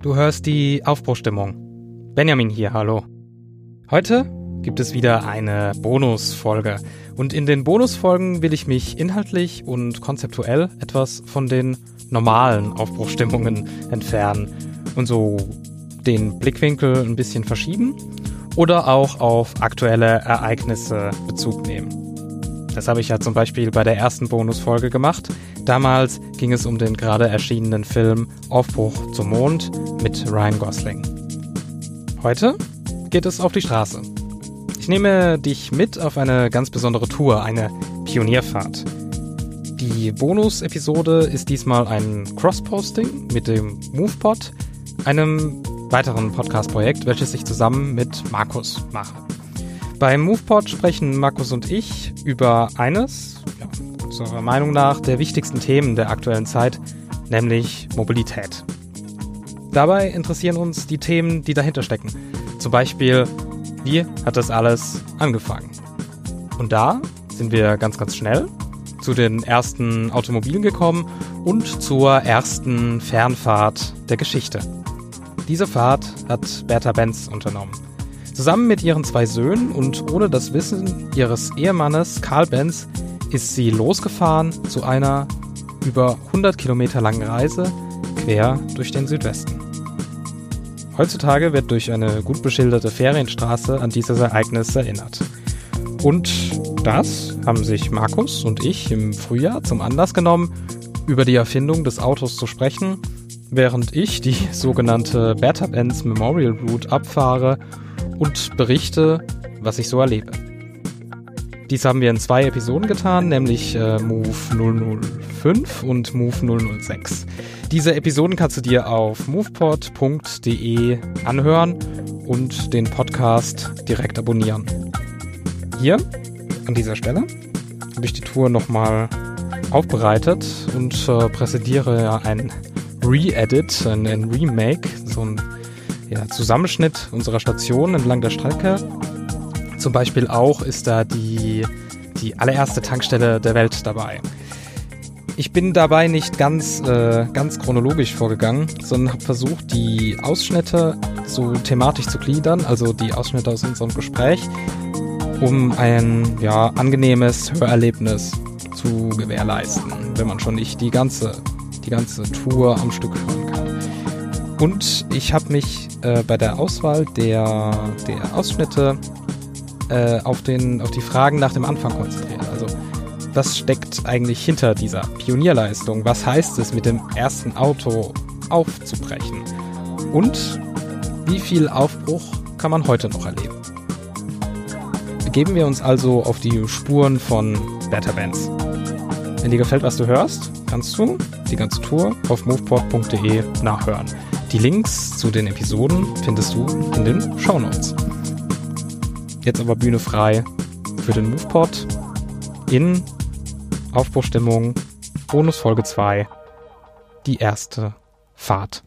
Du hörst die Aufbruchstimmung. Benjamin hier, hallo. Heute gibt es wieder eine Bonusfolge. Und in den Bonusfolgen will ich mich inhaltlich und konzeptuell etwas von den normalen Aufbruchstimmungen entfernen und so den Blickwinkel ein bisschen verschieben oder auch auf aktuelle Ereignisse Bezug nehmen. Das habe ich ja zum Beispiel bei der ersten Bonusfolge gemacht. Damals ging es um den gerade erschienenen Film Aufbruch zum Mond mit Ryan Gosling. Heute geht es auf die Straße. Ich nehme dich mit auf eine ganz besondere Tour, eine Pionierfahrt. Die Bonus-Episode ist diesmal ein Cross-Posting mit dem MovePod, einem weiteren Podcast-Projekt, welches ich zusammen mit Markus mache. Beim MovePod sprechen Markus und ich über eines, ja, unserer Meinung nach, der wichtigsten Themen der aktuellen Zeit, nämlich Mobilität. Dabei interessieren uns die Themen, die dahinter stecken. Zum Beispiel, wie hat das alles angefangen? Und da sind wir ganz, ganz schnell zu den ersten Automobilen gekommen und zur ersten Fernfahrt der Geschichte. Diese Fahrt hat Bertha Benz unternommen. Zusammen mit ihren zwei Söhnen und ohne das Wissen ihres Ehemannes Karl Benz ist sie losgefahren zu einer über 100 Kilometer langen Reise quer durch den Südwesten. Heutzutage wird durch eine gut beschilderte Ferienstraße an dieses Ereignis erinnert. Und das haben sich Markus und ich im Frühjahr zum Anlass genommen, über die Erfindung des Autos zu sprechen, während ich die sogenannte Bertha Benz Memorial Route abfahre und berichte, was ich so erlebe. Dies haben wir in zwei Episoden getan, nämlich äh, Move 005 und Move 006. Diese Episoden kannst du dir auf movepod.de anhören und den Podcast direkt abonnieren. Hier, an dieser Stelle, habe ich die Tour nochmal aufbereitet und äh, präsentiere ein Re-Edit, ein, ein Remake, so ein ja, Zusammenschnitt unserer Station entlang der Strecke. Zum Beispiel auch ist da die, die allererste Tankstelle der Welt dabei. Ich bin dabei nicht ganz, äh, ganz chronologisch vorgegangen, sondern habe versucht, die Ausschnitte so thematisch zu gliedern, also die Ausschnitte aus unserem Gespräch, um ein ja, angenehmes Hörerlebnis zu gewährleisten, wenn man schon nicht die ganze, die ganze Tour am Stück hören kann. Und ich habe mich äh, bei der Auswahl der, der Ausschnitte äh, auf, den, auf die Fragen nach dem Anfang konzentriert. Also was steckt eigentlich hinter dieser Pionierleistung? Was heißt es, mit dem ersten Auto aufzubrechen? Und wie viel Aufbruch kann man heute noch erleben? Begeben wir uns also auf die Spuren von Better Bands. Wenn dir gefällt, was du hörst, kannst du die ganze Tour auf moveport.de nachhören. Die Links zu den Episoden findest du in den Show Notes. Jetzt aber Bühne frei für den Movepod in Aufbruchstimmung Bonus Folge 2 die erste Fahrt.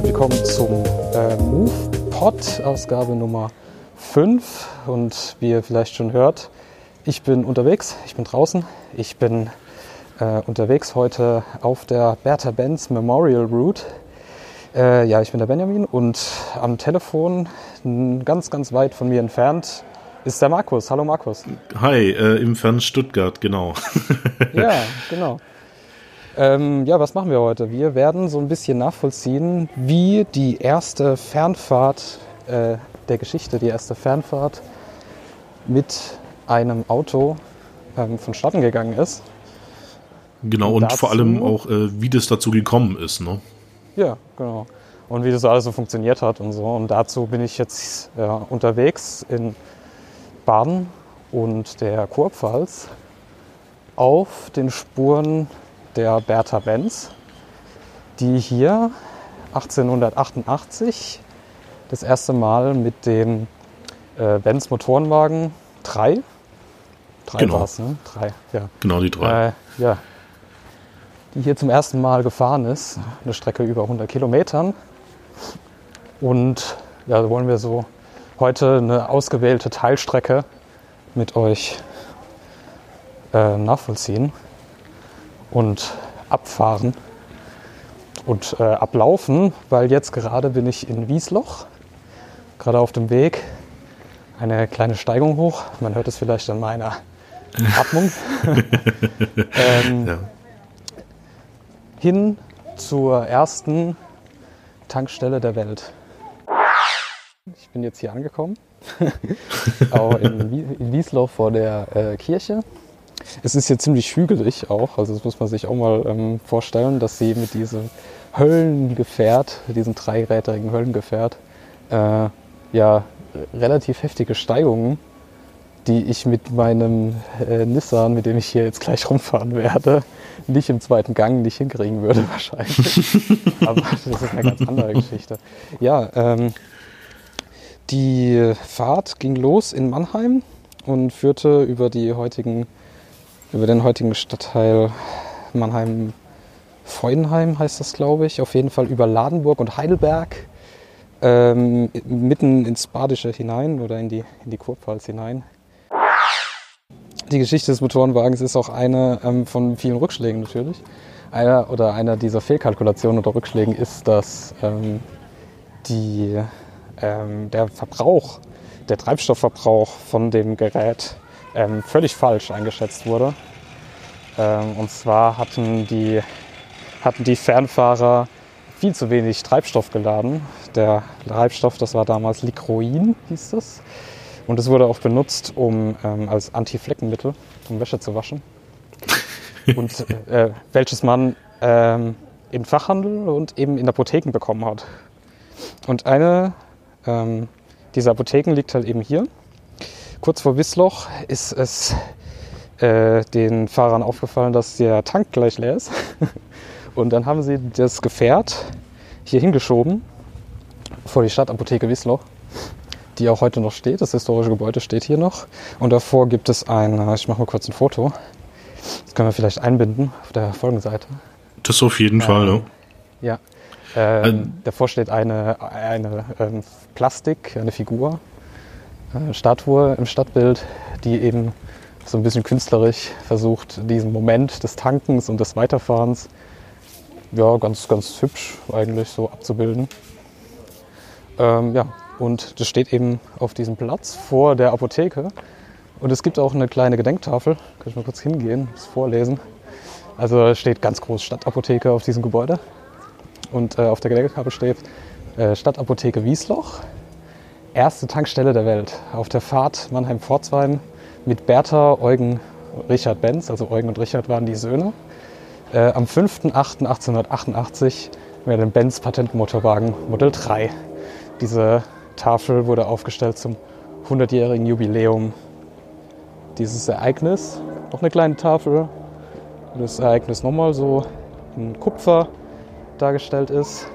Herzlich willkommen zum äh, Move Pod Ausgabe Nummer 5 und wie ihr vielleicht schon hört, ich bin unterwegs, ich bin draußen, ich bin äh, unterwegs heute auf der Bertha Benz Memorial Route. Äh, ja, ich bin der Benjamin und am Telefon ganz, ganz weit von mir entfernt ist der Markus. Hallo Markus. Hi, äh, im fernen Stuttgart, genau. ja, genau. Ähm, ja, was machen wir heute? Wir werden so ein bisschen nachvollziehen, wie die erste Fernfahrt äh, der Geschichte, die erste Fernfahrt mit einem Auto ähm, vonstatten gegangen ist. Genau, und, und vor allem auch, äh, wie das dazu gekommen ist. Ne? Ja, genau. Und wie das alles so funktioniert hat und so. Und dazu bin ich jetzt ja, unterwegs in Baden und der Kurpfalz auf den Spuren der Bertha Benz, die hier 1888 das erste Mal mit dem äh, Benz Motorenwagen 3. 3 Genau. war es, ne? 3, ja. Genau, die drei. Äh, ja. Die hier zum ersten Mal gefahren ist. Eine Strecke über 100 Kilometern. Und ja, wollen wir so heute eine ausgewählte Teilstrecke mit euch äh, nachvollziehen und abfahren und äh, ablaufen, weil jetzt gerade bin ich in Wiesloch, gerade auf dem Weg, eine kleine Steigung hoch. Man hört es vielleicht an meiner Atmung. ähm, Ja. Hin zur ersten Tankstelle der Welt. Ich bin jetzt hier angekommen, auch in, Wie- in Wiesloch vor der äh, Kirche. Es ist hier ziemlich hügelig auch, also das muss man sich auch mal ähm, vorstellen, dass sie mit diesem Höllengefährt, diesem dreirädrigen Höllengefährt, äh, ja relativ heftige Steigungen, die ich mit meinem äh, Nissan, mit dem ich hier jetzt gleich rumfahren werde, nicht im zweiten Gang nicht hinkriegen würde wahrscheinlich. Aber das ist eine ganz andere Geschichte. Ja, ähm, die Fahrt ging los in Mannheim und führte über die heutigen, über den heutigen Stadtteil Mannheim Freudenheim heißt das, glaube ich. Auf jeden Fall über Ladenburg und Heidelberg ähm, mitten ins Badische hinein oder in die, in die Kurpfalz hinein. Die Geschichte des Motorenwagens ist auch eine ähm, von vielen Rückschlägen natürlich. Einer oder einer dieser Fehlkalkulationen oder Rückschlägen ist, dass ähm, die, ähm, der Verbrauch, der Treibstoffverbrauch von dem Gerät ähm, völlig falsch eingeschätzt wurde. Ähm, und zwar hatten die, hatten die Fernfahrer viel zu wenig Treibstoff geladen. Der Treibstoff, das war damals Lichroin, hieß das. Und es wurde auch benutzt, um ähm, als Anti-Fleckenmittel, um Wäsche zu waschen. Und äh, welches man ähm, im Fachhandel und eben in Apotheken bekommen hat. Und eine ähm, dieser Apotheken liegt halt eben hier. Kurz vor Wissloch ist es äh, den Fahrern aufgefallen, dass der Tank gleich leer ist. Und dann haben sie das Gefährt hier hingeschoben vor die Stadtapotheke Wissloch, die auch heute noch steht. Das historische Gebäude steht hier noch. Und davor gibt es ein, ich mache mal kurz ein Foto. Das können wir vielleicht einbinden auf der Folgenseite. Das auf jeden Fall, ne? Ja. Ähm, Ähm. davor steht eine, eine ähm, Plastik, eine Figur, Statue im Stadtbild, die eben so ein bisschen künstlerisch versucht, diesen Moment des Tankens und des Weiterfahrens ja, ganz, ganz hübsch eigentlich so abzubilden. Ähm, ja, und das steht eben auf diesem Platz vor der Apotheke. Und es gibt auch eine kleine Gedenktafel. Kann ich mal kurz hingehen, das vorlesen. Also steht ganz groß Stadtapotheke auf diesem Gebäude. Und äh, auf der Gedenktafel steht äh, Stadtapotheke Wiesloch, erste Tankstelle der Welt. Auf der Fahrt Mannheim-Pforzheim mit Bertha, Eugen, Richard Benz, also Eugen und Richard waren die Söhne. Äh, am 5.8.1888 mit dem Benz Patentmotorwagen Modell 3. Diese Tafel wurde aufgestellt zum 100-jährigen Jubiläum dieses Ereignis. Noch eine kleine Tafel, wo das Ereignis nochmal so in Kupfer dargestellt ist.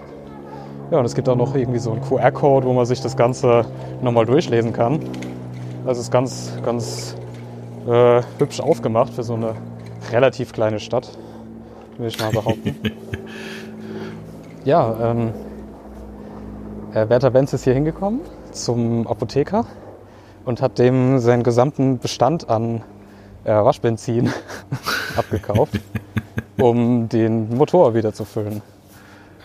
Ja, und es gibt auch noch irgendwie so einen QR-Code, wo man sich das Ganze nochmal durchlesen kann. Das ist ganz, ganz äh, hübsch aufgemacht für so eine relativ kleine Stadt, will ich mal behaupten. ja, ähm, äh, Werther Benz ist hier hingekommen zum Apotheker und hat dem seinen gesamten Bestand an äh, Waschbenzin abgekauft, um den Motor wieder zu füllen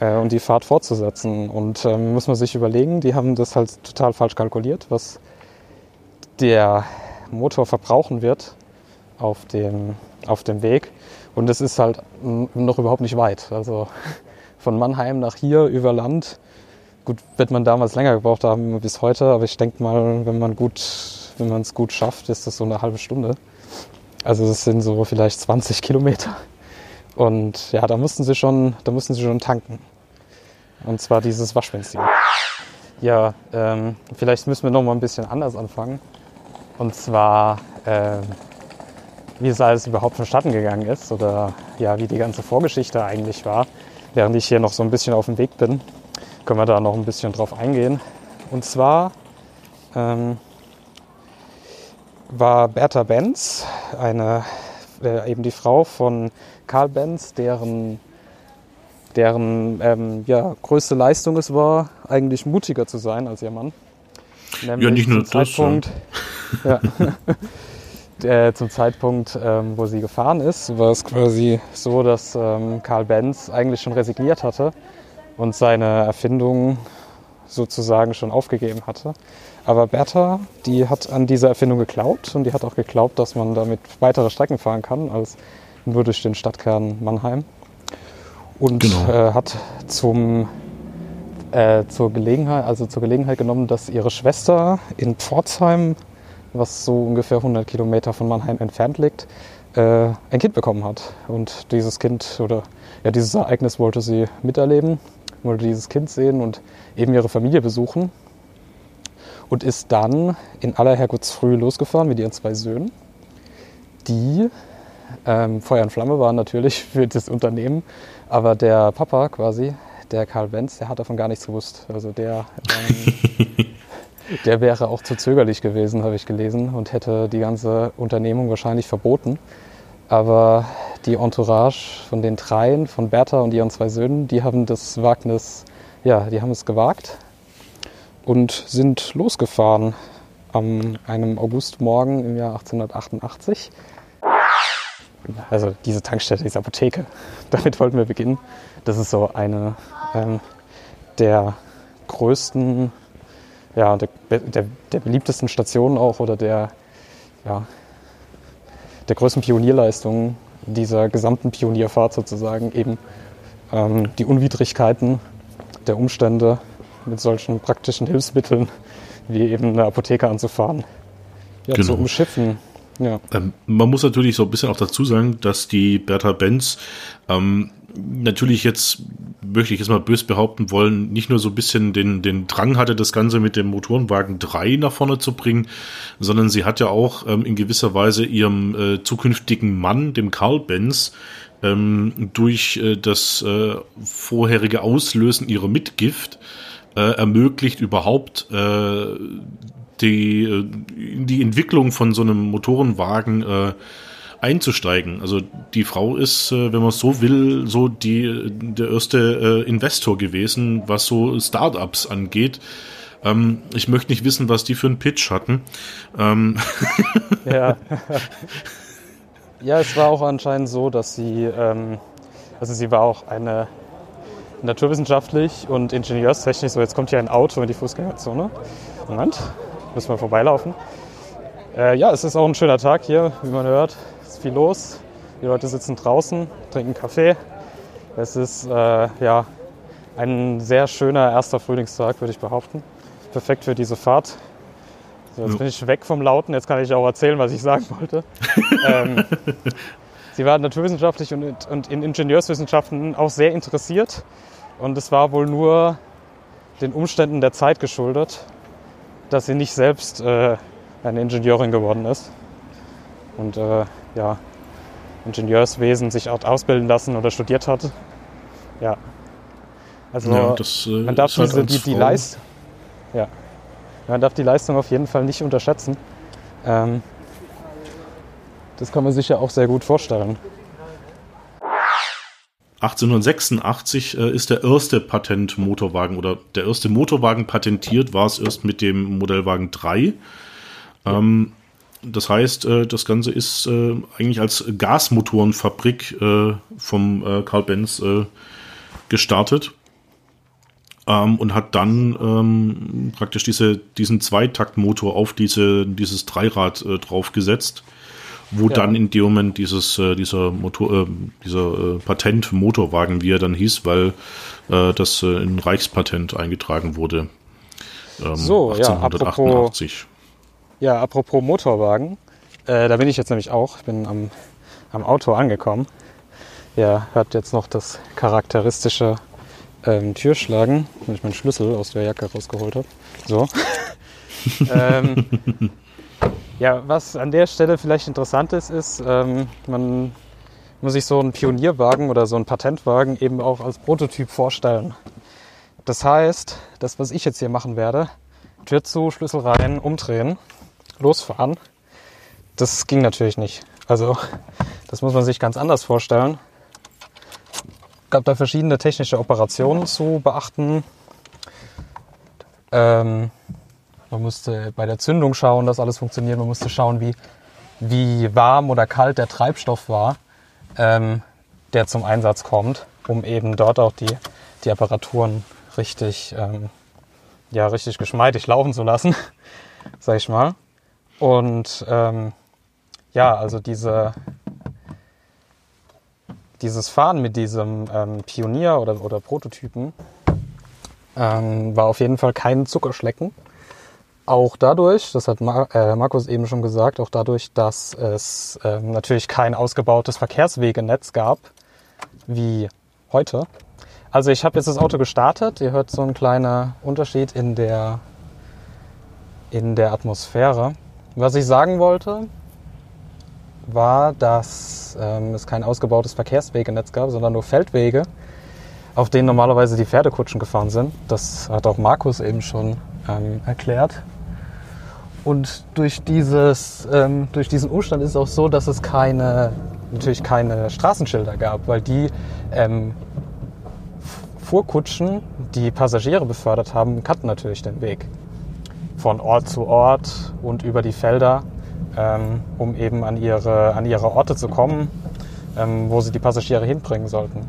äh, und die Fahrt fortzusetzen. Und ähm, muss man sich überlegen, die haben das halt total falsch kalkuliert, was der Motor verbrauchen wird auf dem, auf dem Weg. Und es ist halt noch überhaupt nicht weit. Also von Mannheim nach hier über Land. Gut, wird man damals länger gebraucht haben bis heute, aber ich denke mal, wenn man gut, wenn man es gut schafft, ist das so eine halbe Stunde. Also das sind so vielleicht 20 Kilometer. Und ja, da mussten sie schon, da mussten sie schon tanken. Und zwar dieses Waschbenzin. Ja, ähm, vielleicht müssen wir noch mal ein bisschen anders anfangen. Und zwar, ähm, wie es alles überhaupt vonstatten gegangen ist oder ja, wie die ganze Vorgeschichte eigentlich war. Während ich hier noch so ein bisschen auf dem Weg bin, können wir da noch ein bisschen drauf eingehen. Und zwar ähm, war Bertha Benz, eine, äh, eben die Frau von Karl Benz, deren, deren ähm, ja, größte Leistung es war, eigentlich mutiger zu sein als ihr Mann. Nämlich ja, nicht nur zum das. Zeitpunkt, ja. ja. zum Zeitpunkt, ähm, wo sie gefahren ist, war es quasi so, dass ähm, Karl Benz eigentlich schon resigniert hatte und seine Erfindung sozusagen schon aufgegeben hatte. Aber Bertha, die hat an dieser Erfindung geglaubt und die hat auch geglaubt, dass man damit weitere Strecken fahren kann als nur durch den Stadtkern Mannheim. Und genau. äh, hat zum, äh, zur, Gelegenheit, also zur Gelegenheit genommen, dass ihre Schwester in Pforzheim, was so ungefähr 100 Kilometer von Mannheim entfernt liegt, äh, ein Kind bekommen hat. Und dieses Kind oder ja, dieses Ereignis wollte sie miterleben, wollte dieses Kind sehen und eben ihre Familie besuchen und ist dann in aller Herrgottsfrühe losgefahren mit ihren zwei Söhnen, die ähm, Feuer und Flamme waren natürlich für das Unternehmen, aber der Papa quasi, der Karl Benz, der hat davon gar nichts gewusst. Also der, ähm, der wäre auch zu zögerlich gewesen, habe ich gelesen, und hätte die ganze Unternehmung wahrscheinlich verboten. Aber die Entourage von den dreien, von Bertha und ihren zwei Söhnen, die haben das Wagnis, ja, die haben es gewagt und sind losgefahren am einem Augustmorgen im Jahr 1888. Also diese Tankstelle, diese Apotheke, damit wollten wir beginnen. Das ist so eine ähm, der größten, ja, der, der, der, beliebtesten Stationen auch oder der, ja, der größten Pionierleistungen dieser gesamten Pionierfahrt sozusagen eben ähm, die Unwidrigkeiten der Umstände mit solchen praktischen Hilfsmitteln wie eben eine Apotheke anzufahren. Ja, genau. zu umschiffen. Ja. Ähm, man muss natürlich so ein bisschen auch dazu sagen, dass die Bertha Benz ähm, natürlich jetzt, möchte ich jetzt mal bös behaupten wollen, nicht nur so ein bisschen den, den Drang hatte, das Ganze mit dem Motorenwagen 3 nach vorne zu bringen, sondern sie hat ja auch ähm, in gewisser Weise ihrem äh, zukünftigen Mann, dem Karl Benz, ähm, durch äh, das äh, vorherige Auslösen ihrer Mitgift äh, ermöglicht, überhaupt äh, die, äh, in die Entwicklung von so einem Motorenwagen äh, einzusteigen. Also die Frau ist, äh, wenn man es so will, so die der erste äh, Investor gewesen, was so Startups angeht. Ähm, ich möchte nicht wissen, was die für einen Pitch hatten. Ähm ja. ja, es war auch anscheinend so, dass sie, ähm, also sie war auch eine naturwissenschaftlich und ingenieurstechnisch, so jetzt kommt hier ein Auto in die Fußgängerzone. Moment, müssen wir vorbeilaufen. Äh, ja, es ist auch ein schöner Tag hier, wie man hört. Es ist viel los. Die Leute sitzen draußen, trinken Kaffee. Es ist äh, ja, ein sehr schöner erster Frühlingstag, würde ich behaupten. Perfekt für diese Fahrt. So, jetzt bin ich weg vom Lauten, jetzt kann ich auch erzählen, was ich sagen wollte. ähm, sie war naturwissenschaftlich und, und in Ingenieurswissenschaften auch sehr interessiert und es war wohl nur den Umständen der Zeit geschuldet, dass sie nicht selbst äh, eine Ingenieurin geworden ist. Und äh, ja, Ingenieurswesen sich ausbilden lassen oder studiert hat. Ja. Also ja, das, äh, man darf diese, halt die, die Leistung. Ja. Man darf die Leistung auf jeden Fall nicht unterschätzen. Ähm, das kann man sich ja auch sehr gut vorstellen. 1886 äh, ist der erste Patentmotorwagen oder der erste Motorwagen patentiert war es erst mit dem Modellwagen 3. Ähm, das heißt, äh, das Ganze ist äh, eigentlich als Gasmotorenfabrik äh, vom äh, Carl Benz äh, gestartet ähm, und hat dann ähm, praktisch diese, diesen Zweitaktmotor auf diese, dieses Dreirad draufgesetzt wo ja. dann in dem Moment dieses, äh, dieser Motor, äh, dieser äh, Patent Motorwagen, wie er dann hieß, weil äh, das äh, in Reichspatent eingetragen wurde. Ähm, so, 1888. Ja, apropos, ja, apropos Motorwagen, äh, da bin ich jetzt nämlich auch. Ich bin am, am Auto angekommen. Ja, hört jetzt noch das charakteristische ähm, Türschlagen, wenn ich meinen Schlüssel aus der Jacke rausgeholt habe. So. ähm, ja, was an der Stelle vielleicht interessant ist, ist, ähm, man muss sich so einen Pionierwagen oder so einen Patentwagen eben auch als Prototyp vorstellen. Das heißt, das, was ich jetzt hier machen werde, Tür zu, Schlüssel rein, umdrehen, losfahren. Das ging natürlich nicht. Also das muss man sich ganz anders vorstellen. gab da verschiedene technische Operationen zu beachten. Ähm, man musste bei der Zündung schauen, dass alles funktioniert. Man musste schauen, wie, wie warm oder kalt der Treibstoff war, ähm, der zum Einsatz kommt, um eben dort auch die, die Apparaturen richtig, ähm, ja, richtig geschmeidig laufen zu lassen, sag ich mal. Und ähm, ja, also diese, dieses Fahren mit diesem ähm, Pionier oder, oder Prototypen ähm, war auf jeden Fall kein Zuckerschlecken. Auch dadurch, das hat Mar äh, Markus eben schon gesagt, auch dadurch, dass es ähm, natürlich kein ausgebautes Verkehrswegenetz gab, wie heute. Also ich habe jetzt das Auto gestartet. Ihr hört so einen kleinen Unterschied in der, in der Atmosphäre. Was ich sagen wollte, war, dass ähm, es kein ausgebautes Verkehrswegenetz gab, sondern nur Feldwege, auf denen normalerweise die Pferdekutschen gefahren sind. Das hat auch Markus eben schon ähm, erklärt. Und durch, dieses, ähm, durch diesen Umstand ist es auch so, dass es keine, natürlich keine Straßenschilder gab, weil die ähm, Fuhrkutschen, die Passagiere befördert haben, kannten natürlich den Weg von Ort zu Ort und über die Felder, ähm, um eben an ihre, an ihre Orte zu kommen, ähm, wo sie die Passagiere hinbringen sollten.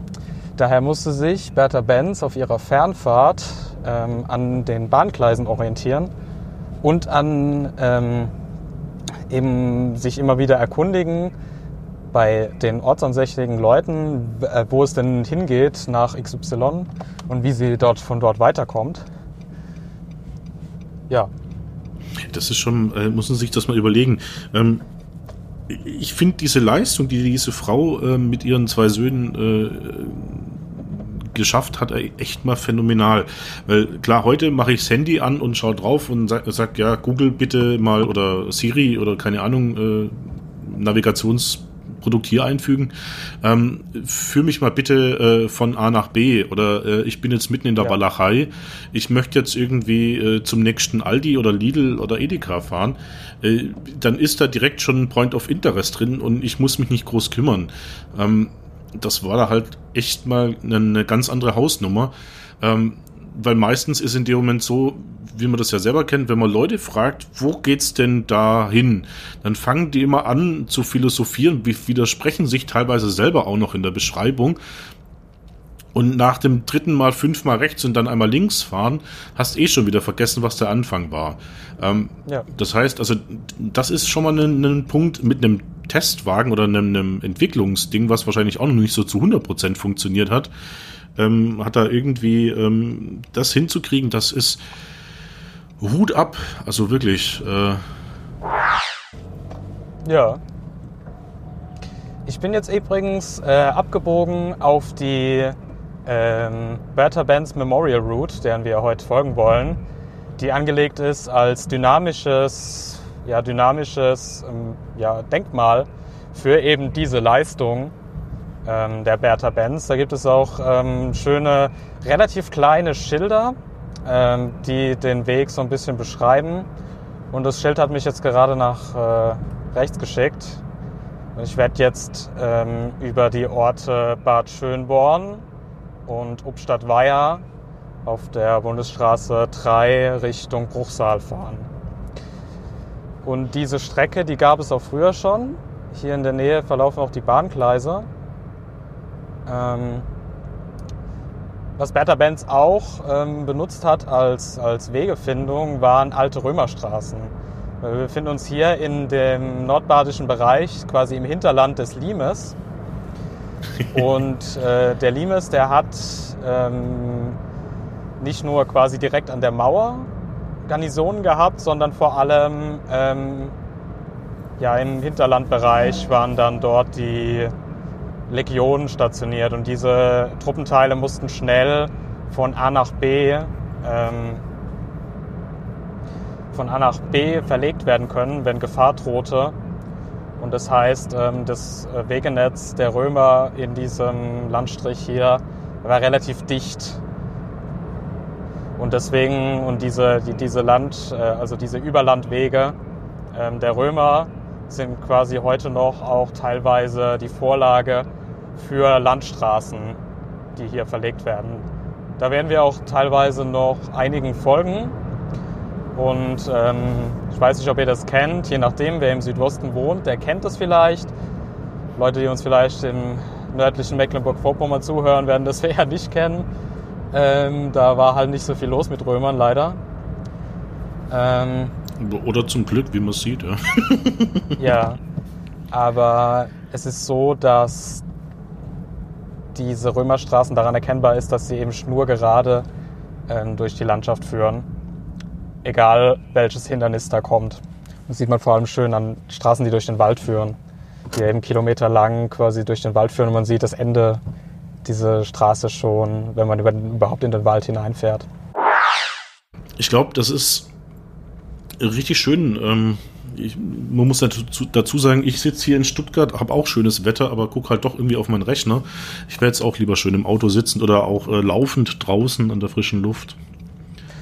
Daher musste sich Bertha Benz auf ihrer Fernfahrt ähm, an den Bahngleisen orientieren und an ähm, eben sich immer wieder erkundigen bei den ortsansässigen Leuten, äh, wo es denn hingeht nach XY und wie sie dort von dort weiterkommt. Ja. Das ist schon, äh, muss man sich das mal überlegen. Ähm, ich finde diese Leistung, die diese Frau äh, mit ihren zwei Söhnen äh, geschafft hat, echt mal phänomenal. Weil klar, heute mache ich das Handy an und schaue drauf und sage, sag, ja, Google bitte mal oder Siri oder keine Ahnung, äh, Navigationsprodukt hier einfügen. Ähm, führ mich mal bitte äh, von A nach B oder äh, ich bin jetzt mitten in der ja. Walachei. Ich möchte jetzt irgendwie äh, zum nächsten Aldi oder Lidl oder Edeka fahren. Äh, dann ist da direkt schon ein Point of Interest drin und ich muss mich nicht groß kümmern. Ähm, das war da halt echt mal eine, eine ganz andere Hausnummer. Ähm, weil meistens ist in dem Moment so, wie man das ja selber kennt, wenn man Leute fragt, wo geht's denn da hin? Dann fangen die immer an zu philosophieren, widersprechen sich teilweise selber auch noch in der Beschreibung. Und nach dem dritten Mal fünfmal rechts und dann einmal links fahren, hast eh schon wieder vergessen, was der Anfang war. Ähm, ja. Das heißt, also das ist schon mal ein, ein Punkt mit einem Testwagen oder einem, einem, Entwicklungsding, was wahrscheinlich auch noch nicht so zu 100% funktioniert hat, ähm, hat da irgendwie ähm, das hinzukriegen, das ist Hut ab, also wirklich. Äh ja. Ich bin jetzt übrigens äh, abgebogen auf die ähm, Bertha Benz Memorial Route, deren wir heute folgen wollen, die angelegt ist als dynamisches, ja, dynamisches ähm, ja, Denkmal für eben diese Leistung ähm, der Bertha Benz. Da gibt es auch ähm, schöne, relativ kleine Schilder, ähm, die den Weg so ein bisschen beschreiben. Und das Schild hat mich jetzt gerade nach äh, rechts geschickt. Ich werde jetzt ähm, über die Orte Bad Schönborn, und Obstadt-Weiher auf der Bundesstraße 3 Richtung Bruchsal fahren. Und diese Strecke, die gab es auch früher schon. Hier in der Nähe verlaufen auch die Bahngleise. Ähm, was Bertha Benz auch ähm, benutzt hat als, als Wegefindung, waren alte Römerstraßen. Wir befinden uns hier in dem nordbadischen Bereich, quasi im Hinterland des Limes. Und äh, der Limes, der hat ähm, nicht nur quasi direkt an der Mauer Garnisonen gehabt, sondern vor allem ähm, ja, im Hinterlandbereich waren dann dort die Legionen stationiert und diese Truppenteile mussten schnell von A nach B ähm, von A nach B verlegt werden können, wenn Gefahr drohte. Und das heißt, ähm, das äh, Wegenetz der Römer in diesem Landstrich hier war relativ dicht. Und deswegen, und diese, die, diese Land, äh, also diese Überlandwege ähm, der Römer sind quasi heute noch auch teilweise die Vorlage für Landstraßen, die hier verlegt werden. Da werden wir auch teilweise noch einigen folgen. Und ähm, ich weiß nicht, ob ihr das kennt, je nachdem, wer im Südosten wohnt, der kennt das vielleicht. Leute, die uns vielleicht im nördlichen Mecklenburg-Vorpommern zuhören, werden das eher nicht kennen. Ähm, da war halt nicht so viel los mit Römern, leider. Ähm, Oder zum Glück, wie man sieht, ja. ja, aber es ist so, dass diese Römerstraßen daran erkennbar ist, dass sie eben schnurgerade ähm, durch die Landschaft führen. Egal welches Hindernis da kommt. Das sieht man vor allem schön an Straßen, die durch den Wald führen. Die eben kilometerlang quasi durch den Wald führen und man sieht das Ende diese Straße schon, wenn man überhaupt in den Wald hineinfährt. Ich glaube, das ist richtig schön. Ähm, ich, man muss dazu, dazu sagen, ich sitze hier in Stuttgart, habe auch schönes Wetter, aber gucke halt doch irgendwie auf meinen Rechner. Ich wäre jetzt auch lieber schön im Auto sitzend oder auch äh, laufend draußen an der frischen Luft.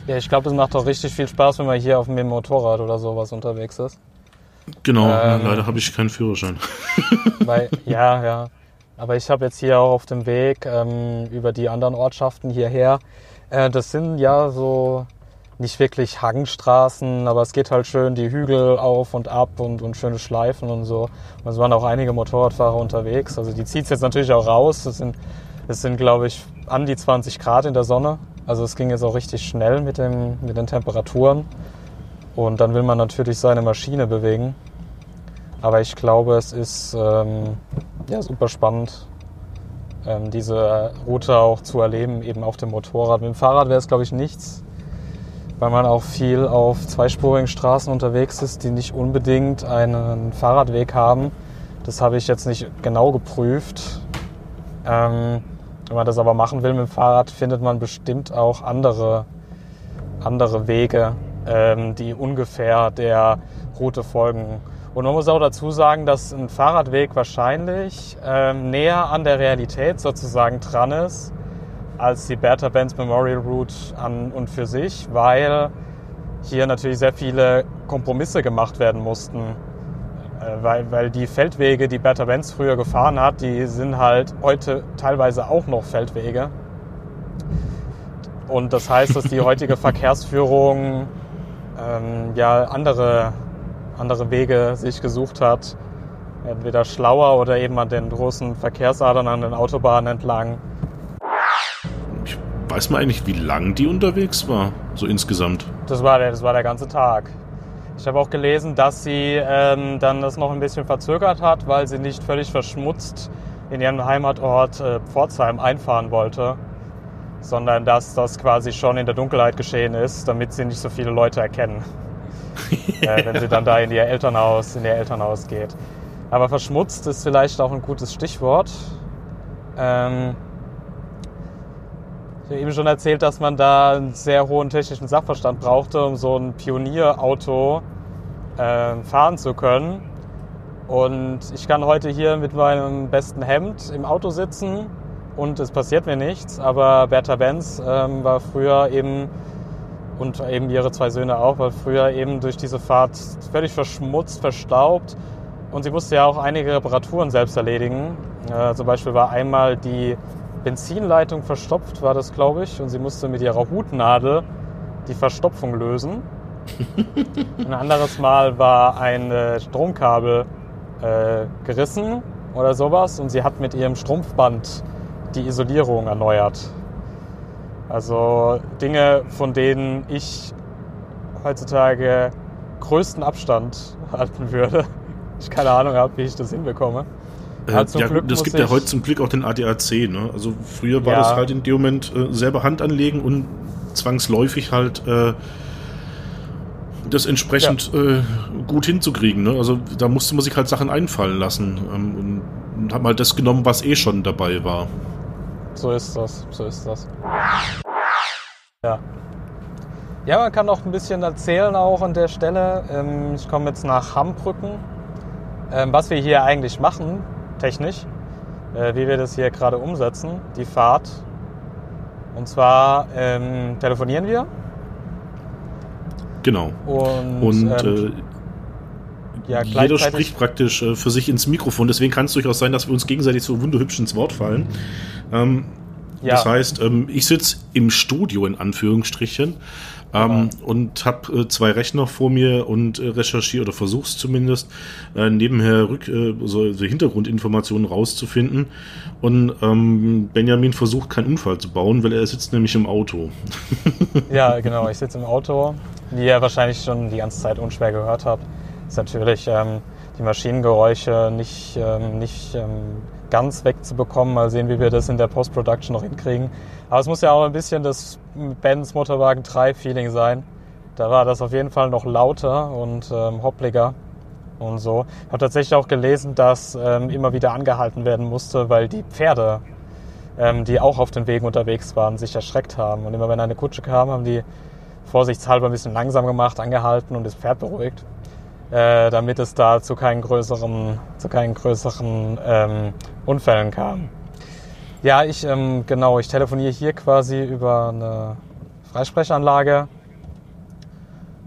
Ja, ich glaube, es macht auch richtig viel Spaß, wenn man hier auf dem Motorrad oder sowas unterwegs ist. Genau, ähm, leider habe ich keinen Führerschein. Weil, ja, ja. Aber ich habe jetzt hier auch auf dem Weg ähm, über die anderen Ortschaften hierher, äh, das sind ja so nicht wirklich Hangstraßen, aber es geht halt schön die Hügel auf und ab und, und schöne Schleifen und so. Und es waren auch einige Motorradfahrer unterwegs. Also die zieht es jetzt natürlich auch raus. Es sind, sind glaube ich, an die 20 Grad in der Sonne. Also es ging jetzt auch richtig schnell mit, dem, mit den Temperaturen. Und dann will man natürlich seine Maschine bewegen. Aber ich glaube, es ist ähm, ja, super spannend, ähm, diese Route auch zu erleben, eben auf dem Motorrad. Mit dem Fahrrad wäre es, glaube ich, nichts, weil man auch viel auf zweispurigen Straßen unterwegs ist, die nicht unbedingt einen Fahrradweg haben. Das habe ich jetzt nicht genau geprüft. Ähm, wenn man das aber machen will mit dem Fahrrad, findet man bestimmt auch andere, andere Wege, ähm, die ungefähr der Route folgen. Und man muss auch dazu sagen, dass ein Fahrradweg wahrscheinlich ähm, näher an der Realität sozusagen dran ist als die Bertha Benz Memorial Route an und für sich, weil hier natürlich sehr viele Kompromisse gemacht werden mussten. Äh, weil, weil die Feldwege, die Bertha Benz früher gefahren hat, die sind halt heute teilweise auch noch Feldwege. Und das heißt, dass die heutige Verkehrsführung ähm, ja andere andere Wege sich gesucht hat. Entweder schlauer oder eben an den großen Verkehrsadern an den Autobahnen entlang. Ich weiß man eigentlich, wie lang die unterwegs war, so insgesamt? Das war der, das war der ganze Tag. Ich habe auch gelesen, dass sie ähm, dann das noch ein bisschen verzögert hat, weil sie nicht völlig verschmutzt in ihren Heimatort äh, Pforzheim einfahren wollte, sondern dass das quasi schon in der Dunkelheit geschehen ist, damit sie nicht so viele Leute erkennen äh, wenn sie dann da in ihr Elternhaus, in ihr Elternhaus geht. Aber verschmutzt ist vielleicht auch ein gutes Stichwort. Ähm, ich habe eben schon erzählt, dass man da einen sehr hohen technischen Sachverstand brauchte, um so ein Pionierauto äh, fahren zu können. Und ich kann heute hier mit meinem besten Hemd im Auto sitzen und es passiert mir nichts. Aber Bertha Benz ähm, war früher eben und eben ihre zwei Söhne auch, weil früher eben durch diese Fahrt völlig verschmutzt, verstaubt und sie musste ja auch einige Reparaturen selbst erledigen. Äh, zum Beispiel war einmal die Benzinleitung verstopft, war das glaube ich, und sie musste mit ihrer Hutnadel die Verstopfung lösen. Ein anderes Mal war ein äh, Stromkabel äh, gerissen oder sowas und sie hat mit ihrem Strumpfband die Isolierung erneuert. Also Dinge, von denen ich heutzutage größten Abstand halten würde. Ich keine Ahnung habe, wie ich das hinbekomme. Äh, ja, das gibt ja heute zum Glück auch den ADAC. Ne? Also früher war ja. das halt in dem Moment äh, selber Hand anlegen und zwangsläufig halt äh, das entsprechend ja. äh, gut hinzukriegen. Ne? Also da musste man sich halt Sachen einfallen lassen ähm, und, und haben halt das genommen, was eh schon dabei war. So ist das, so ist das. Ja. Ja, man kann auch ein bisschen erzählen auch an der Stelle. Ähm, ich komme jetzt nach Hambrücken. Ähm, was wir hier eigentlich machen, technisch, äh, wie wir das hier gerade umsetzen, die Fahrt. Und zwar ähm, telefonieren wir. Genau. Und, Und ähm, äh, ja, jeder spricht praktisch äh, für sich ins Mikrofon. Deswegen kann es durchaus sein, dass wir uns gegenseitig so wunderhübsch ins Wort fallen. Ähm, ja, Das heißt, ähm, ich sitze im Studio in Anführungsstrichen ähm, Genau. und habe äh, zwei Rechner vor mir und äh, recherchiere oder versuch's zumindest äh, nebenher Rück, äh, so, so Hintergrundinformationen rauszufinden. Und ähm, Benjamin versucht keinen Unfall zu bauen, weil er sitzt nämlich im Auto. ja, genau. Ich sitze im Auto, wie ihr wahrscheinlich schon die ganze Zeit unschwer gehört habt. Ist natürlich ähm, die Maschinengeräusche nicht, ähm, nicht ähm, ganz wegzubekommen. Mal sehen, wie wir das in der Post-Production noch hinkriegen. Aber es muss ja auch ein bisschen das Benz Motorwagen 3 Feeling sein. Da war das auf jeden Fall noch lauter und ähm, hoppliger und so. Ich habe tatsächlich auch gelesen, dass ähm, immer wieder angehalten werden musste, weil die Pferde, ähm, die auch auf den Wegen unterwegs waren, sich erschreckt haben. Und immer wenn eine Kutsche kam, haben die vorsichtshalber ein bisschen langsam gemacht, angehalten und das Pferd beruhigt, äh, damit es da zu keinen größeren, zu keinen größeren ähm, Unfällen kam. Ja, ich ähm, genau, ich telefoniere hier quasi über eine Freisprechanlage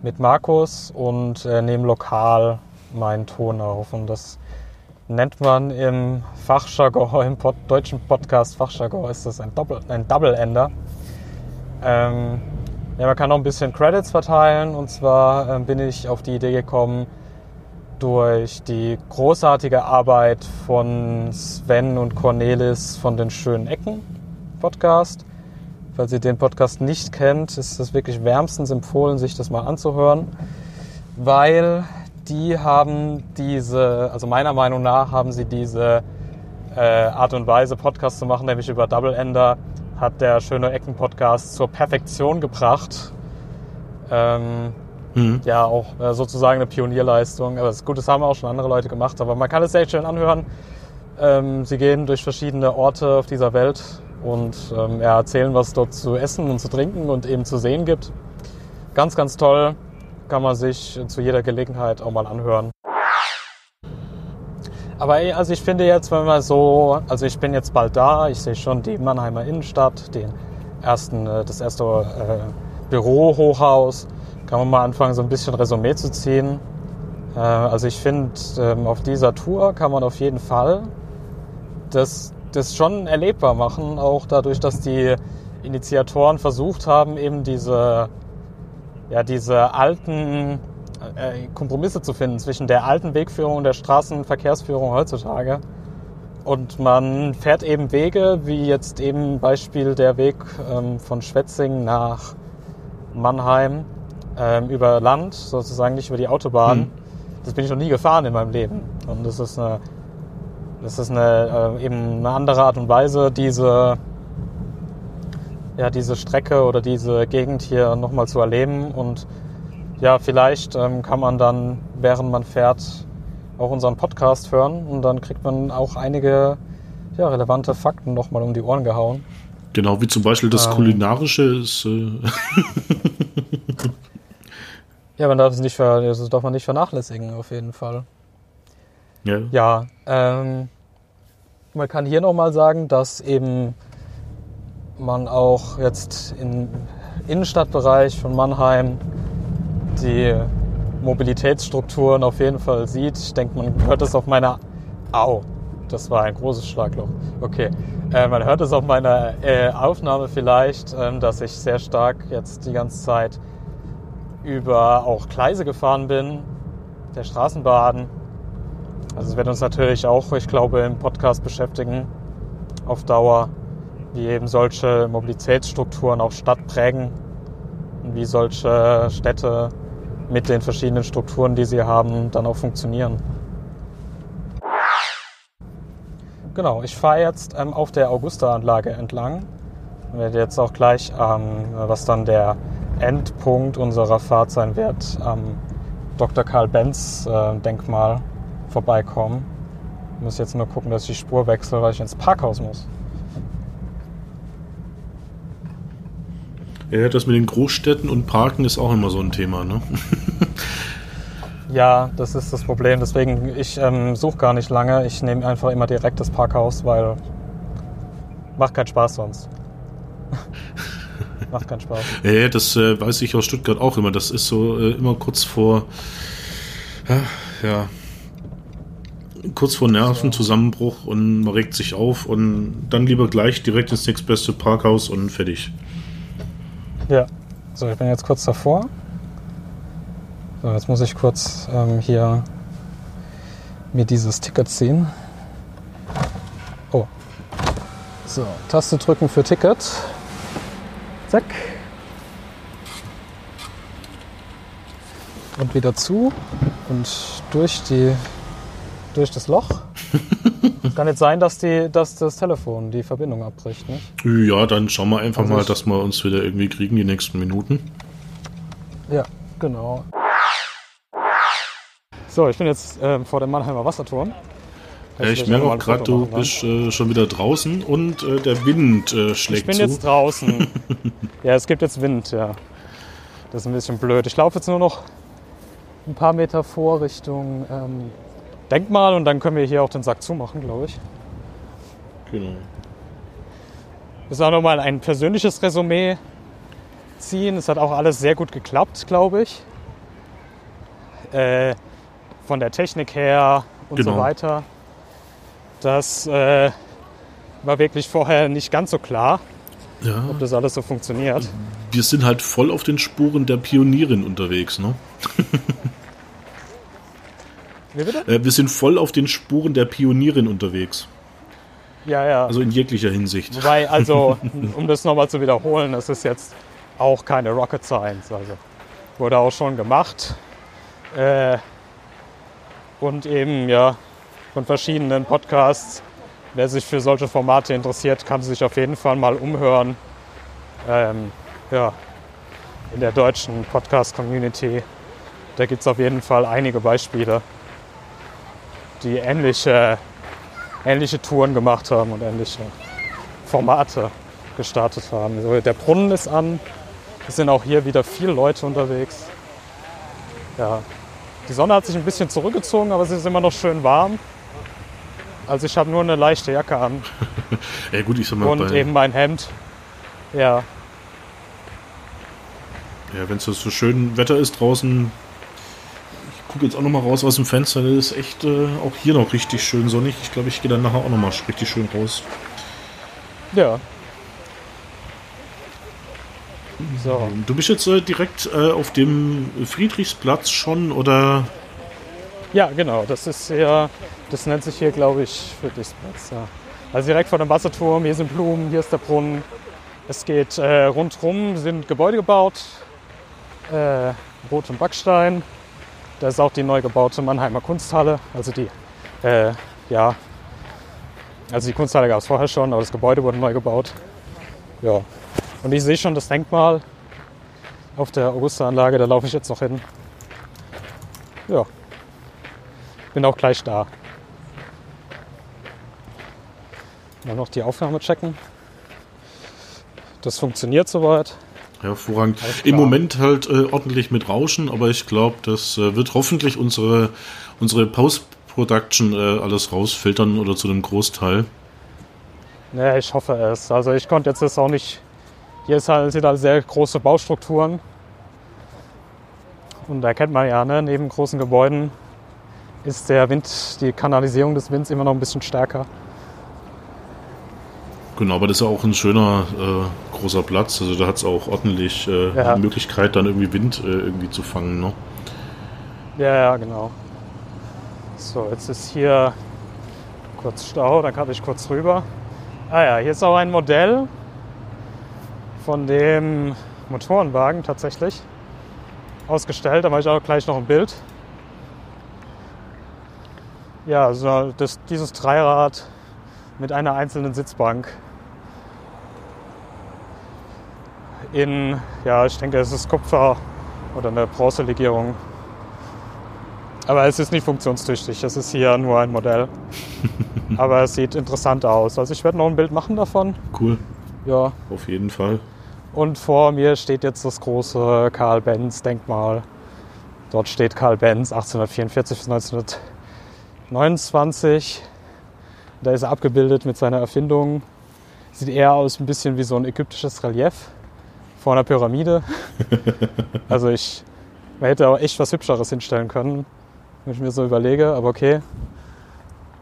mit Markus und äh, nehme lokal meinen Ton auf. Und das nennt man im Fachjargon, im Pod deutschen Podcast Fachjargon, ist das ein, Doppel ein Double-Ender. Ähm, ja, man kann noch ein bisschen Credits verteilen. Und zwar ähm, bin ich auf die Idee gekommen, durch die großartige Arbeit von Sven und Cornelis von den Schönen Ecken Podcast. Falls ihr den Podcast nicht kennt, ist es wirklich wärmstens empfohlen, sich das mal anzuhören, weil die haben diese, also meiner Meinung nach haben sie diese äh, Art und Weise, Podcast zu machen, nämlich über Double Ender, hat der Schöne Ecken Podcast zur Perfektion gebracht. Ähm, Mhm. ja auch äh, sozusagen eine Pionierleistung. Aber das, gut, das haben auch schon andere Leute gemacht, aber man kann es sehr schön anhören. Ähm, sie gehen durch verschiedene Orte auf dieser Welt und ähm, erzählen, was es dort zu essen und zu trinken und eben zu sehen gibt. Ganz, ganz toll. Kann man sich zu jeder Gelegenheit auch mal anhören. Aber also ich finde jetzt, wenn man so, also ich bin jetzt bald da, ich sehe schon die Mannheimer Innenstadt, den ersten, äh, das erste äh, Bürohochhaus, kann man mal anfangen, so ein bisschen Resümee zu ziehen. Äh, also ich finde, ähm, auf dieser Tour kann man auf jeden Fall das, das schon erlebbar machen, auch dadurch, dass die Initiatoren versucht haben, eben diese, ja, diese alten äh, Kompromisse zu finden zwischen der alten Wegführung und der Straßenverkehrsführung heutzutage. Und man fährt eben Wege, wie jetzt eben Beispiel der Weg ähm, von Schwetzing nach Mannheim ähm, über Land, sozusagen nicht über die Autobahn. Hm. Das bin ich noch nie gefahren in meinem Leben. Und das ist eine, das ist eine, äh, eben eine andere Art und Weise, diese, ja, diese Strecke oder diese Gegend hier nochmal zu erleben. Und ja, vielleicht ähm, kann man dann, während man fährt, auch unseren Podcast hören und dann kriegt man auch einige ja, relevante Fakten nochmal um die Ohren gehauen. Genau, wie zum Beispiel das Ähm. Kulinarische ist. Äh, Ja, man darf es nicht ver das darf man nicht vernachlässigen, auf jeden Fall. ja. Ja, ähm, man kann hier nochmal sagen, dass eben man auch jetzt im Innenstadtbereich von Mannheim die Mobilitätsstrukturen auf jeden Fall sieht. Ich denke, man hört es auf meiner... Au, das war ein großes Schlagloch. Okay, äh, man hört es auf meiner äh, Aufnahme vielleicht, ähm, dass ich sehr stark jetzt die ganze Zeit über auch Gleise gefahren bin, der Straßenbahn. Also es wird uns natürlich auch, ich glaube, im Podcast beschäftigen auf Dauer, wie eben solche Mobilitätsstrukturen auch Stadt prägen und wie solche Städte mit den verschiedenen Strukturen, die sie haben, dann auch funktionieren. Genau, ich fahre jetzt ähm, auf der Augusta-Anlage entlang. Ich werde jetzt auch gleich, ähm, was dann der Endpunkt unserer Fahrt sein wird, am Dr. Karl Benz äh, Denkmal vorbeikommen. Ich muss jetzt nur gucken, dass ich die Spur wechsle, weil ich ins Parkhaus muss. Ja, das mit den Großstädten und Parken ist auch immer so ein Thema, ne? Ja, das ist das Problem. Deswegen, ich ähm, suche gar nicht lange. Ich nehme einfach immer direkt das Parkhaus, weil macht keinen Spaß sonst. Macht keinen Spaß. Ja, das äh, weiß ich aus Stuttgart auch immer. Das ist so äh, immer kurz vor, ja, kurz vor Nervenzusammenbruch und man regt sich auf und dann lieber gleich direkt ins nächstbeste Parkhaus und fertig. Ja, so, ich bin jetzt kurz davor. So, jetzt muss ich kurz ähm, hier mir dieses Ticket ziehen. Oh. So, Taste drücken für Ticket. Zack. Und wieder zu und durch die durch das Loch. Es kann jetzt sein, dass, die, dass das Telefon die Verbindung abbricht. Nicht? Ja, dann schauen wir einfach also mal, dass wir uns wieder irgendwie kriegen die nächsten Minuten. Ja, genau. So, ich bin jetzt ähm, vor dem Mannheimer Wasserturm. Ja, ich merke auch gerade, du bist äh, schon wieder draußen und äh, der Wind äh, schlägt Ich bin zu. jetzt draußen. ja, es gibt jetzt Wind, ja. Das ist ein bisschen blöd. Ich laufe jetzt nur noch ein paar Meter vor Richtung ähm, Denkmal und dann können wir hier auch den Sack zumachen, glaube ich. Genau. Das ist auch nochmal ein persönliches Resümee ziehen. Es hat auch alles sehr gut geklappt, glaube ich. Äh, von der Technik her und genau. so weiter. Das äh, war wirklich vorher nicht ganz so klar, ja. ob das alles so funktioniert. Wir sind halt voll auf den Spuren der Pionierin unterwegs, ne? Wie bitte? Äh, wir sind voll auf den Spuren der Pionierin unterwegs. Ja, ja. Also in jeglicher Hinsicht. Wobei, also, um das nochmal zu wiederholen, das ist jetzt auch keine Rocket Science. Also wurde auch schon gemacht. Äh, und eben, ja, von verschiedenen Podcasts. Wer sich für solche Formate interessiert, kann sich auf jeden Fall mal umhören. Ähm, ja, in der deutschen Podcast-Community. Da gibt es auf jeden Fall einige Beispiele die ähnliche, ähnliche Touren gemacht haben und ähnliche Formate gestartet haben. Also der Brunnen ist an, es sind auch hier wieder viele Leute unterwegs. Ja, die Sonne hat sich ein bisschen zurückgezogen, aber es ist immer noch schön warm. Also ich habe nur eine leichte Jacke an. ja gut, ich sag mal Und eben mein Hemd. Ja. Ja, wenn es so schön Wetter ist draußen, gucke jetzt auch noch mal raus aus dem Fenster. Das ist echt äh, auch hier noch richtig schön sonnig. Ich glaube, ich gehe dann nachher auch noch mal richtig schön raus. Ja. So. Du bist jetzt äh, direkt äh, auf dem Friedrichsplatz schon oder? Ja, genau. Das ist ja, das nennt sich hier, glaube ich, Friedrichsplatz. Ja. Also direkt vor dem Wasserturm. Hier sind Blumen, hier ist der Brunnen. Es geht äh, rundherum, sind Gebäude gebaut. Äh, Rot und Backstein. Da ist auch die neu gebaute Mannheimer Kunsthalle. Also die, äh, ja, also die Kunsthalle gab es vorher schon, aber das Gebäude wurde neu gebaut. Ja. Und ich sehe schon das Denkmal auf der Augusta-Anlage, da laufe ich jetzt noch hin. Ja. Bin auch gleich da. Mal noch die Aufnahme checken. Das funktioniert soweit. Hervorragend. Im Moment halt äh, ordentlich mit Rauschen, aber ich glaube, das äh, wird hoffentlich unsere, unsere Post-Production äh, alles rausfiltern oder zu einem Großteil. Ja, ich hoffe es. Also ich konnte jetzt das auch nicht. Hier ist halt, sind halt sehr große Baustrukturen. Und da kennt man ja, ne, neben großen Gebäuden ist der Wind, die Kanalisierung des Winds immer noch ein bisschen stärker. Genau, aber das ist auch ein schöner äh, großer Platz. Also da hat es auch ordentlich äh, ja. die Möglichkeit, dann irgendwie Wind äh, irgendwie zu fangen. Ne? Ja, ja, genau. So, jetzt ist hier kurz Stau, dann kann ich kurz rüber. Ah ja, hier ist auch ein Modell von dem Motorenwagen tatsächlich ausgestellt. Da mache ich auch gleich noch ein Bild. Ja, also das, dieses Dreirad mit einer einzelnen Sitzbank. In, ja, ich denke, es ist Kupfer oder eine Bronzelegierung. Aber es ist nicht funktionstüchtig. Es ist hier nur ein Modell. Aber es sieht interessant aus. Also ich werde noch ein Bild machen davon. Cool. Ja. Auf jeden Fall. Und vor mir steht jetzt das große Karl Benz Denkmal. Dort steht Karl Benz 1844 bis 1929. Da ist er abgebildet mit seiner Erfindung. Sieht eher aus ein bisschen wie so ein ägyptisches Relief vor einer Pyramide. also ich, man hätte auch echt was Hübscheres hinstellen können, wenn ich mir so überlege, aber okay.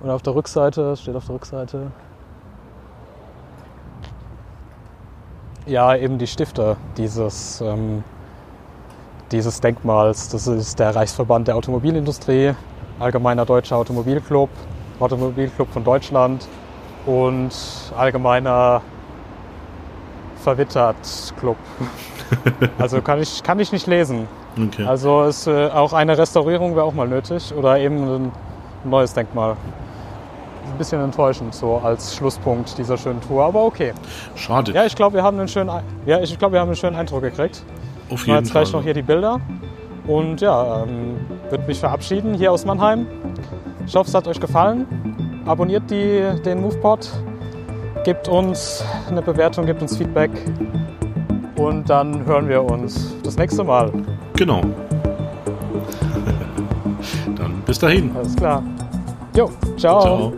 Und auf der Rückseite, steht auf der Rückseite, ja, eben die Stifter dieses, ähm, dieses Denkmals. Das ist der Reichsverband der Automobilindustrie, Allgemeiner Deutscher Automobilclub, Automobilclub von Deutschland und Allgemeiner Verwittert Club. Also kann ich, kann ich nicht lesen. Okay. Also ist äh, auch eine Restaurierung wäre auch mal nötig oder eben ein neues Denkmal. Ein bisschen enttäuschend so als Schlusspunkt dieser schönen Tour, aber okay. Schade. Ja, ich glaube, wir haben einen schönen, ja, ich glaube, wir haben einen schönen Eindruck gekriegt. Auf jeden jetzt gleich noch hier die Bilder und ja, ähm, würde mich verabschieden hier aus Mannheim. Ich hoffe, es hat euch gefallen. Abonniert die, den MovePod, gebt uns eine Bewertung, gebt uns Feedback und dann hören wir uns das nächste Mal. Genau. dann bis dahin. Alles klar. Jo, ciao. ciao.